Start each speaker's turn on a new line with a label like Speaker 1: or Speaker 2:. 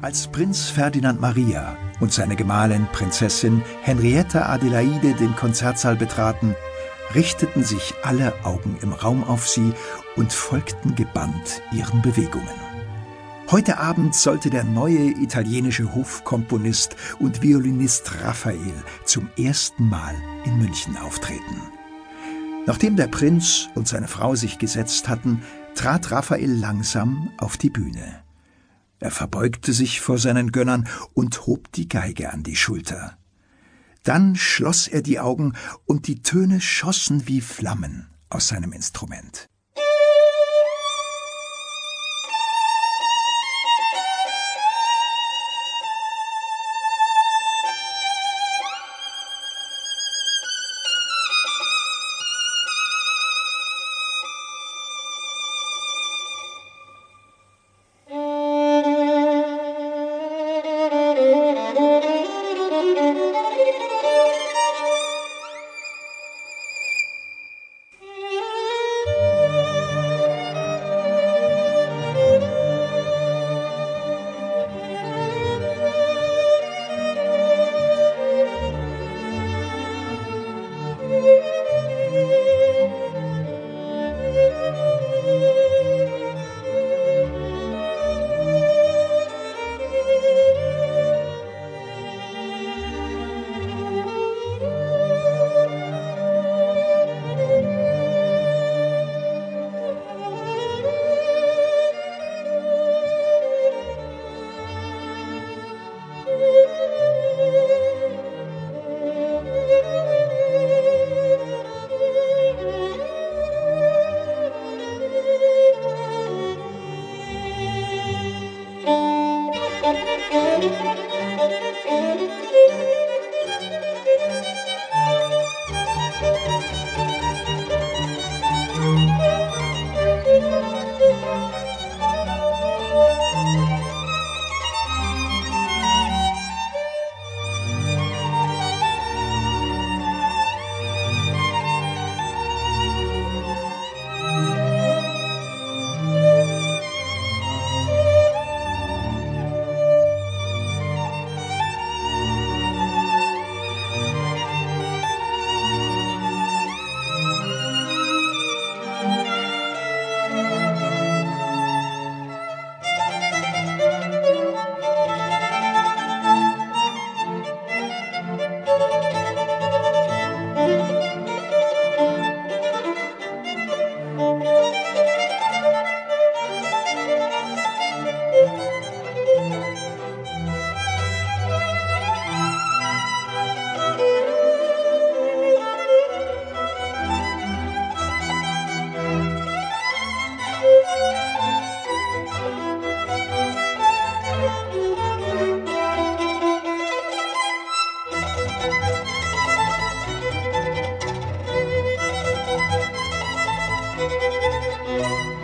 Speaker 1: Als Prinz Ferdinand Maria und seine Gemahlin Prinzessin Henrietta Adelaide den Konzertsaal betraten, richteten sich alle Augen im Raum auf sie und folgten gebannt ihren Bewegungen. Heute Abend sollte der neue italienische Hofkomponist und Violinist Raphael zum ersten Mal in München auftreten. Nachdem der Prinz und seine Frau sich gesetzt hatten, trat Raphael langsam auf die Bühne. Er verbeugte sich vor seinen Gönnern und hob die Geige an die Schulter. Dann schloss er die Augen und die Töne schossen wie Flammen aus seinem Instrument. Música